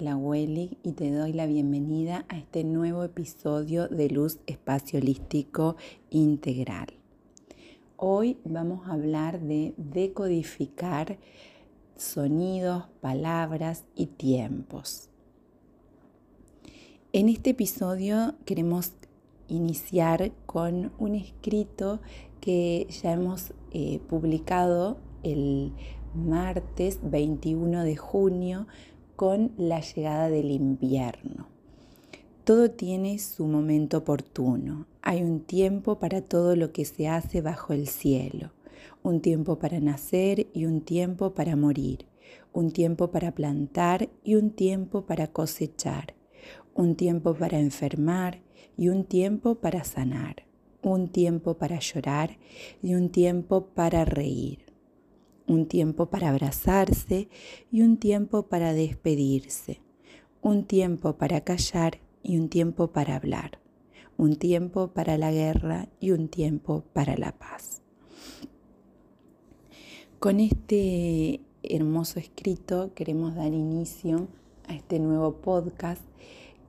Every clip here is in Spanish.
Gabriela Wellig y te doy la bienvenida a este nuevo episodio de Luz Espacio Holístico Integral. Hoy vamos a hablar de decodificar sonidos, palabras y tiempos. En este episodio queremos iniciar con un escrito que ya hemos eh, publicado el martes 21 de junio con la llegada del invierno. Todo tiene su momento oportuno. Hay un tiempo para todo lo que se hace bajo el cielo. Un tiempo para nacer y un tiempo para morir. Un tiempo para plantar y un tiempo para cosechar. Un tiempo para enfermar y un tiempo para sanar. Un tiempo para llorar y un tiempo para reír un tiempo para abrazarse y un tiempo para despedirse, un tiempo para callar y un tiempo para hablar, un tiempo para la guerra y un tiempo para la paz. Con este hermoso escrito queremos dar inicio a este nuevo podcast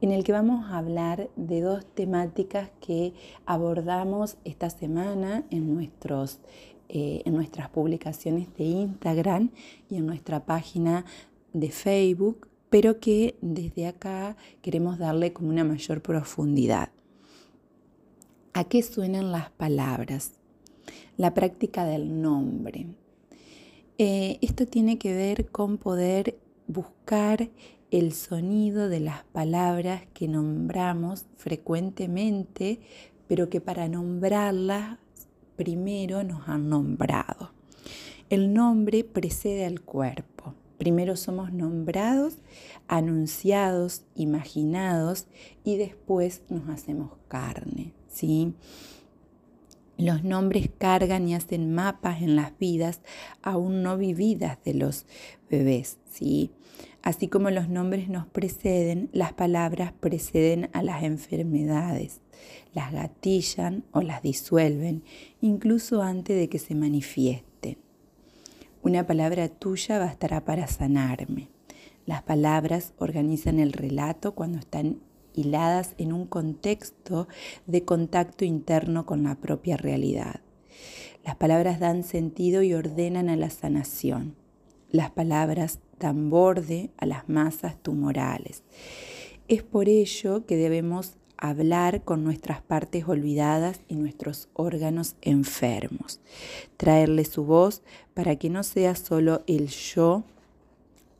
en el que vamos a hablar de dos temáticas que abordamos esta semana en nuestros eh, en nuestras publicaciones de Instagram y en nuestra página de Facebook, pero que desde acá queremos darle como una mayor profundidad. ¿A qué suenan las palabras? La práctica del nombre. Eh, esto tiene que ver con poder buscar el sonido de las palabras que nombramos frecuentemente, pero que para nombrarlas primero nos han nombrado. El nombre precede al cuerpo. Primero somos nombrados, anunciados, imaginados y después nos hacemos carne, ¿sí? Los nombres cargan y hacen mapas en las vidas aún no vividas de los bebés, ¿sí? Así como los nombres nos preceden, las palabras preceden a las enfermedades, las gatillan o las disuelven, incluso antes de que se manifiesten. Una palabra tuya bastará para sanarme. Las palabras organizan el relato cuando están hiladas en un contexto de contacto interno con la propia realidad. Las palabras dan sentido y ordenan a la sanación. Las palabras dan borde a las masas tumorales. Es por ello que debemos hablar con nuestras partes olvidadas y nuestros órganos enfermos, traerle su voz para que no sea solo el yo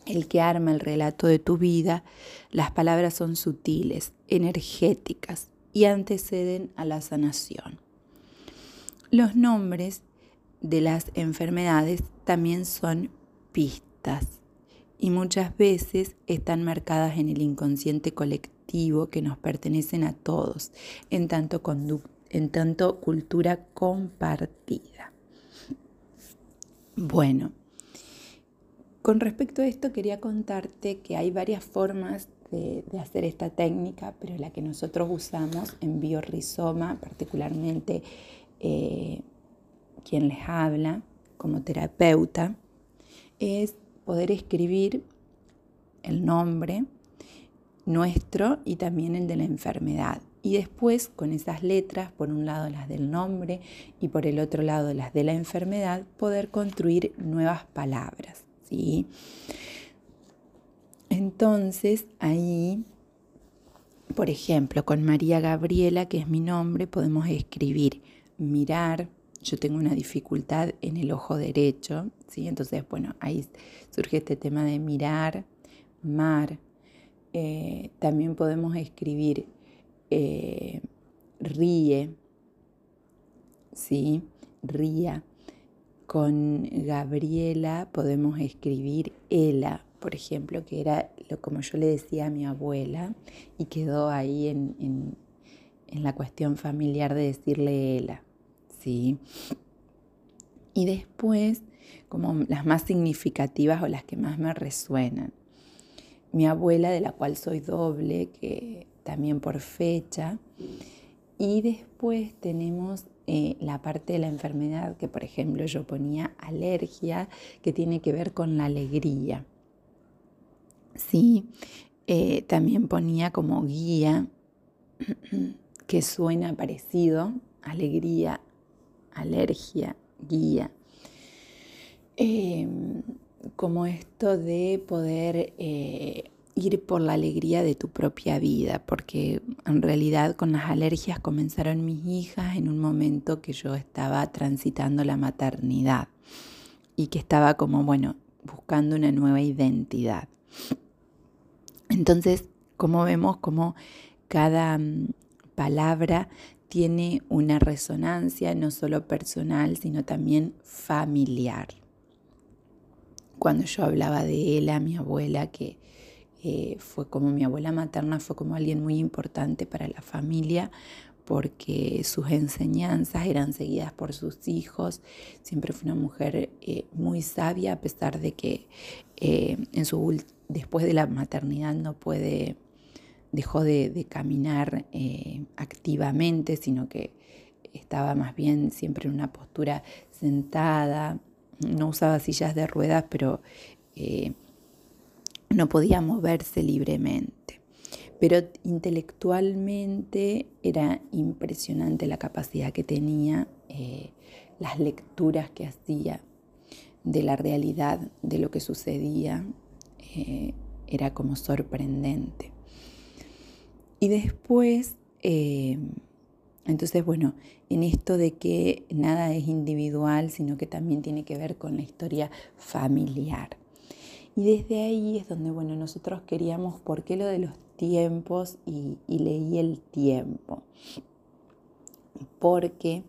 el que arma el relato de tu vida, las palabras son sutiles, energéticas y anteceden a la sanación. Los nombres de las enfermedades también son pistas y muchas veces están marcadas en el inconsciente colectivo que nos pertenecen a todos, en tanto, en tanto cultura compartida. Bueno, con respecto a esto quería contarte que hay varias formas de, hacer esta técnica, pero la que nosotros usamos en biorizoma, particularmente eh, quien les habla como terapeuta, es poder escribir el nombre nuestro y también el de la enfermedad. Y después, con esas letras, por un lado las del nombre y por el otro lado las de la enfermedad, poder construir nuevas palabras. ¿sí? Entonces ahí, por ejemplo, con María Gabriela, que es mi nombre, podemos escribir mirar. Yo tengo una dificultad en el ojo derecho, ¿sí? Entonces, bueno, ahí surge este tema de mirar, mar. Eh, también podemos escribir eh, ríe, ¿sí? Ría. Con Gabriela podemos escribir Ela, por ejemplo, que era lo como yo le decía a mi abuela y quedó ahí en, la cuestión familiar de decirle Ela. ¿sí? Y después, como las más significativas o las que más me resuenan. Mi abuela, de la cual soy doble, que también por fecha. Y después tenemos eh, la parte de la enfermedad, que por ejemplo yo ponía alergia, que tiene que ver con la alegría. Sí, eh, también ponía como guía, que suena parecido, alegría, alergia, guía. Em, como esto de poder eh, ir por la alegría de tu propia vida, porque en realidad con las alergias comenzaron mis hijas en un momento que yo estaba transitando la maternidad y que estaba como, bueno, buscando una nueva identidad. Entonces, como vemos, como cada mm, palabra tiene una resonancia no solo personal, sino también familiar. Cuando yo hablaba de ella, mi abuela, que eh, fue como mi abuela materna, fue como alguien muy importante para la familia, porque sus enseñanzas eran seguidas por sus hijos. Siempre fue una mujer eh, muy sabia, a pesar de que eh, en su, después de la maternidad no puede, dejó de, caminar eh, activamente, sino que estaba más bien siempre en una postura sentada, no usaba sillas de ruedas, pero no podía moverse libremente pero intelectualmente era impresionante la capacidad que tenía, eh, las lecturas que hacía de la realidad, de lo que sucedía, eh, era como sorprendente. Y después, eh, entonces, bueno, en esto de que nada es individual, sino que también tiene que ver con la historia familiar. Y desde ahí es donde, bueno, nosotros queríamos, ¿por qué lo de los tiempos? Y, leí el tiempo. Porque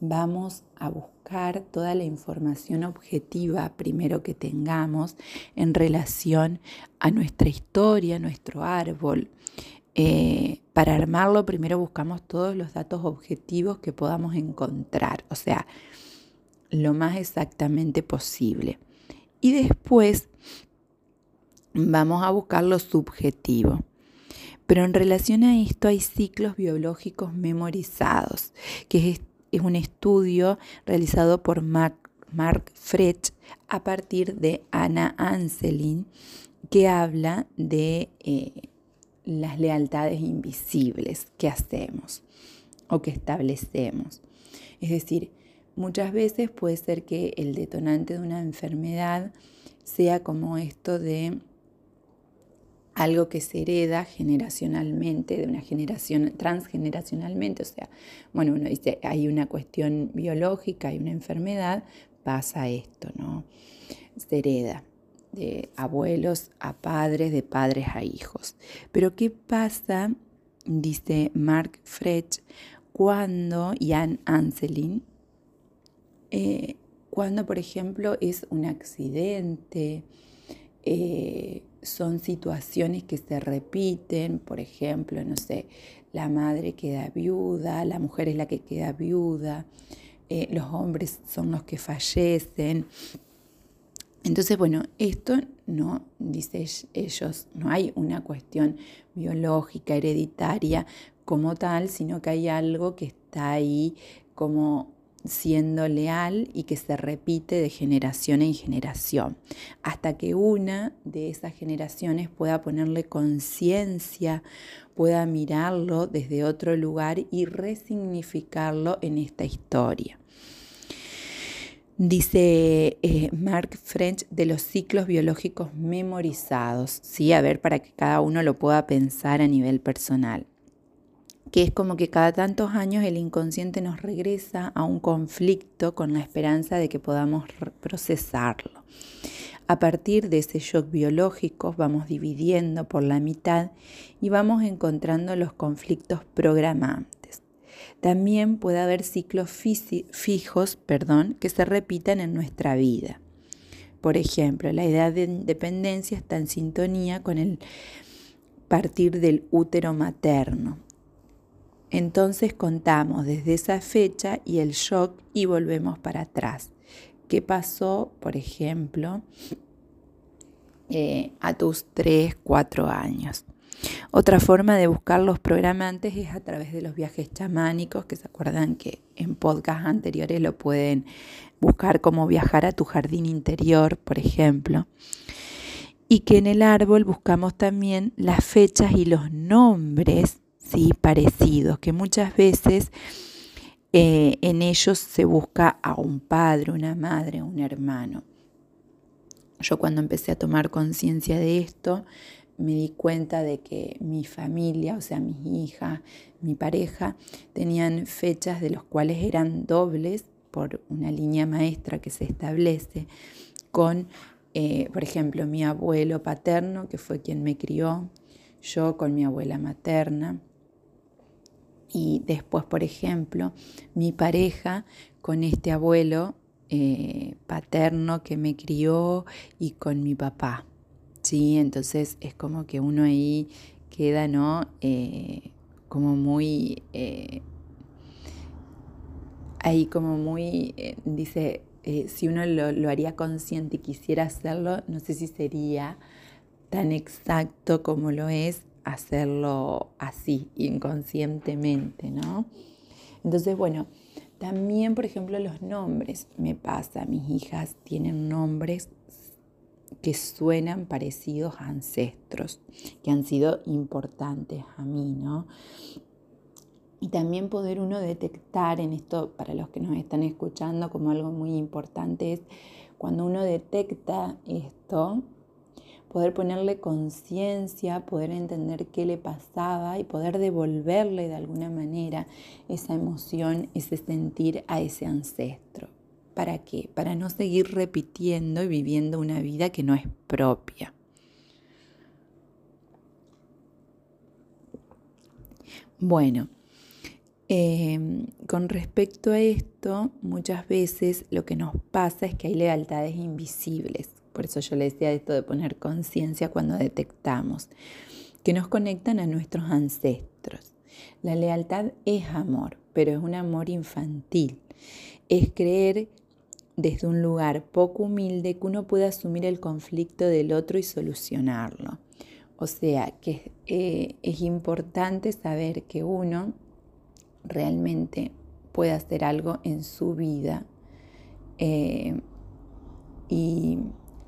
vamos a buscar toda la información objetiva primero que tengamos en relación a nuestra historia, nuestro árbol. Eh, para armarlo primero buscamos todos los datos objetivos que podamos encontrar, o sea, lo más exactamente posible. Y después vamos a buscar lo subjetivo. Pero en relación a esto hay ciclos biológicos memorizados, que es, un estudio realizado por Mark, Mark a partir de Anna Anselin, que habla de eh, las lealtades invisibles que hacemos o que establecemos. Es decir, muchas veces puede ser que el detonante de una enfermedad sea como esto de algo que se hereda generacionalmente, de una generación, transgeneracionalmente, o sea, bueno, uno dice, hay una cuestión biológica, hay una enfermedad, pasa esto, ¿no? Se hereda de abuelos a padres, de padres a hijos. Pero ¿qué pasa, dice Mark Frech, cuando Jan Anselin, eh, cuando por ejemplo es un accidente, eh, son situaciones que se repiten, por ejemplo, no sé, la madre queda viuda, la mujer es la que queda viuda, eh, los hombres son los que fallecen. Entonces, bueno, esto no, dice ellos, no hay una cuestión biológica, hereditaria como tal, sino que hay algo que está ahí como siendo leal y que se repite de generación en generación, hasta que una de esas generaciones pueda ponerle conciencia, pueda mirarlo desde otro lugar y resignificarlo en esta historia. Dice eh, Mark French de los ciclos biológicos memorizados, ¿sí? a ver, para que cada uno lo pueda pensar a nivel personal que es como que cada tantos años el inconsciente nos regresa a un conflicto con la esperanza de que podamos procesarlo. A partir de ese shock biológico vamos dividiendo por la mitad y vamos encontrando los conflictos programantes. También puede haber ciclos fijos perdón, que se repitan en nuestra vida. Por ejemplo, la edad de independencia está en sintonía con el partir del útero materno. Entonces contamos desde esa fecha y el shock y volvemos para atrás. ¿Qué pasó, por ejemplo, eh, a tus 3, 4 años? Otra forma de buscar los programantes es a través de los viajes chamánicos, que se acuerdan que en podcasts anteriores lo pueden buscar como viajar a tu jardín interior, por ejemplo. y que en el árbol buscamos también las fechas y los nombres ¿sí? parecidos, que muchas veces eh, en ellos se busca a un padre, una madre, un hermano. Yo cuando empecé a tomar conciencia de esto, me di cuenta de que mi familia, o sea, mis hijas, mi pareja, tenían fechas de los cuales eran dobles por una línea maestra que se establece con, eh, por ejemplo, mi abuelo paterno, que fue quien me crió, yo con mi abuela materna, y después, por ejemplo, mi pareja con este abuelo eh, paterno que me crió y con mi papá. ¿Sí? Entonces es como que uno ahí queda, ¿no? Eh, como muy... Eh, ahí como muy, dice, si uno lo, lo haría consciente y quisiera hacerlo, no sé si sería tan exacto como lo es hacerlo así, inconscientemente, ¿no? Entonces, bueno, también, por ejemplo, los nombres. Me pasa, mis hijas tienen nombres que suenan parecidos a ancestros, que han sido importantes a mí, ¿no? Y también poder uno detectar en esto, para los que nos están escuchando, como algo muy importante, es cuando uno detecta esto, poder ponerle conciencia, poder entender qué le pasaba y poder devolverle de alguna manera esa emoción, ese sentir a ese ancestro. ¿Para qué? Para no seguir repitiendo y viviendo una vida que no es propia. Bueno, em, con respecto a esto, muchas veces lo que nos pasa es que hay lealtades invisibles por eso yo le decía esto de poner conciencia cuando detectamos, que nos conectan a nuestros ancestros. La lealtad es amor, pero es un amor infantil. Es creer desde un lugar poco humilde que uno puede asumir el conflicto del otro y solucionarlo. O sea, que eh, es importante saber que uno realmente puede hacer algo en su vida eh, y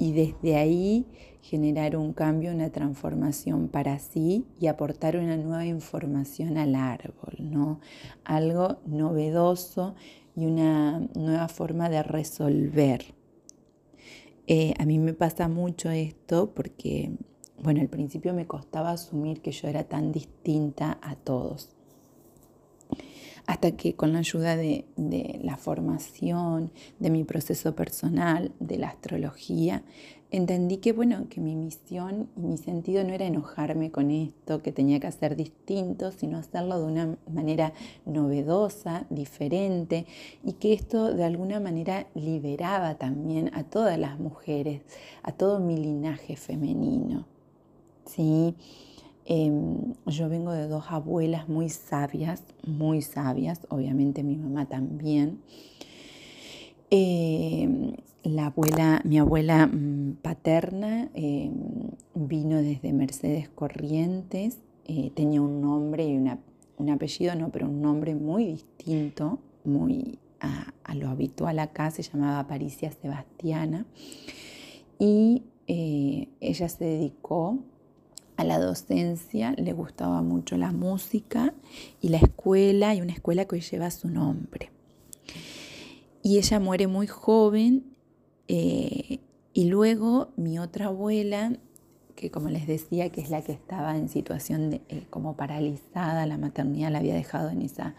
y desde ahí generar un cambio, una transformación para sí y aportar una nueva información al árbol, ¿no? Algo novedoso y una nueva forma de resolver. Eh, a mí me pasa mucho esto porque, bueno, al principio me costaba asumir que yo era tan distinta a todos hasta que con la ayuda de, la formación, de mi proceso personal, de la astrología, entendí que bueno, que mi misión y mi sentido no era enojarme con esto, que tenía que hacer distinto, sino hacerlo de una manera novedosa, diferente, y que esto de alguna manera liberaba también a todas las mujeres, a todo mi linaje femenino. ¿Sí? Em, yo vengo de dos abuelas muy sabias, muy sabias, obviamente mi mamá también. Em, la abuela, mi abuela mm, paterna em, vino desde Mercedes Corrientes, eh, tenía un nombre y un apellido, no, pero un nombre muy distinto, muy a, lo habitual acá, se llamaba Paricia Sebastiana. Y eh, ella se dedicó a la docencia, le gustaba mucho la música y la escuela, y una escuela que hoy lleva su nombre. Y ella muere muy joven eh, y luego mi otra abuela, que como les decía, que es la que estaba en situación de, eh, como paralizada, la maternidad la había dejado en esa,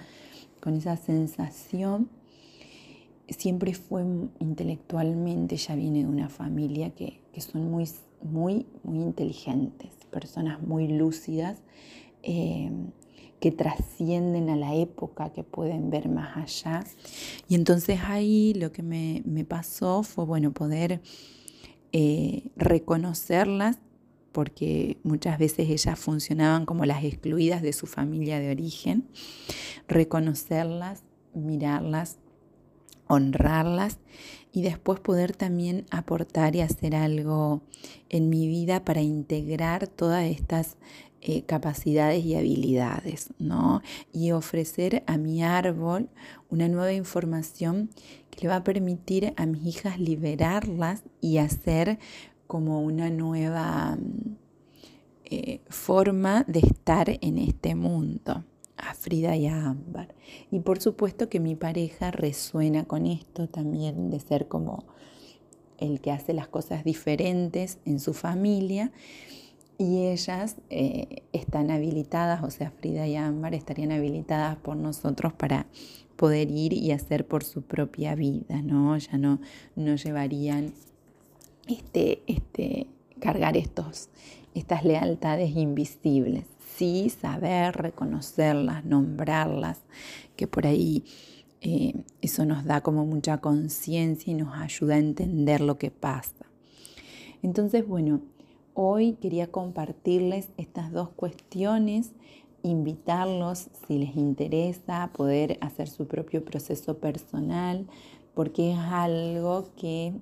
con esa sensación, siempre fue intelectualmente, ella viene de una familia que, que son muy, muy, muy inteligentes personas muy lúcidas eh, que trascienden a la época, que pueden ver más allá. Y entonces ahí lo que me, pasó fue, bueno, poder eh, reconocerlas porque muchas veces ellas funcionaban como las excluidas de su familia de origen, reconocerlas, mirarlas, honrarlas y después poder también aportar y hacer algo en mi vida para integrar todas estas eh, capacidades y habilidades, ¿no? Y ofrecer a mi árbol una nueva información que le va a permitir a mis hijas liberarlas y hacer como una nueva eh, forma de estar en este mundo, a Frida y a Ámbar. Y por supuesto que mi pareja resuena con esto también de ser como el que hace las cosas diferentes en su familia y ellas eh, están habilitadas, o sea, Frida y Ámbar estarían habilitadas por nosotros para poder ir y hacer por su propia vida, ¿no? Ya no, no llevarían este, este, cargar estos, estas lealtades invisibles. Sí, saber reconocerlas, nombrarlas, que por ahí eh, eso nos da como mucha conciencia y nos ayuda a entender lo que pasa. Entonces, bueno, Hoy quería compartirles estas dos cuestiones, invitarlos si les interesa a poder hacer su propio proceso personal, porque es algo que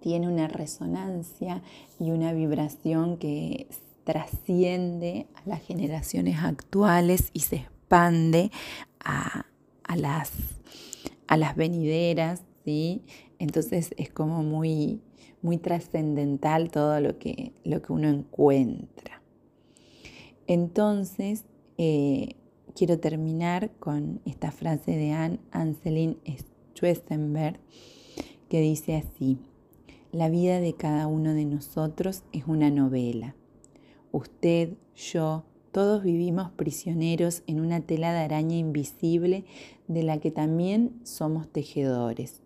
tiene una resonancia y una vibración que trasciende a las generaciones actuales y se expande a, las, a las venideras, ¿sí? Entonces es como muy, muy trascendental todo lo que, lo que uno encuentra. Entonces, eh, quiero terminar con esta frase de Anne Anselin Schwesenberg que dice así, la vida de cada uno de nosotros es una novela. Usted, yo, todos vivimos prisioneros en una tela de araña invisible de la que también somos tejedores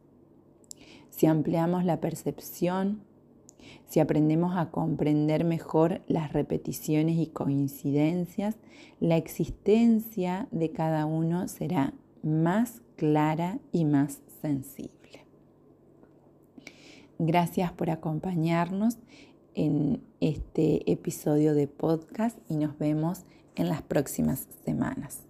si ampliamos la percepción, si aprendemos a comprender mejor las repeticiones y coincidencias, la existencia de cada uno será más clara y más sensible. Gracias por acompañarnos en este episodio de podcast y nos vemos en las próximas semanas.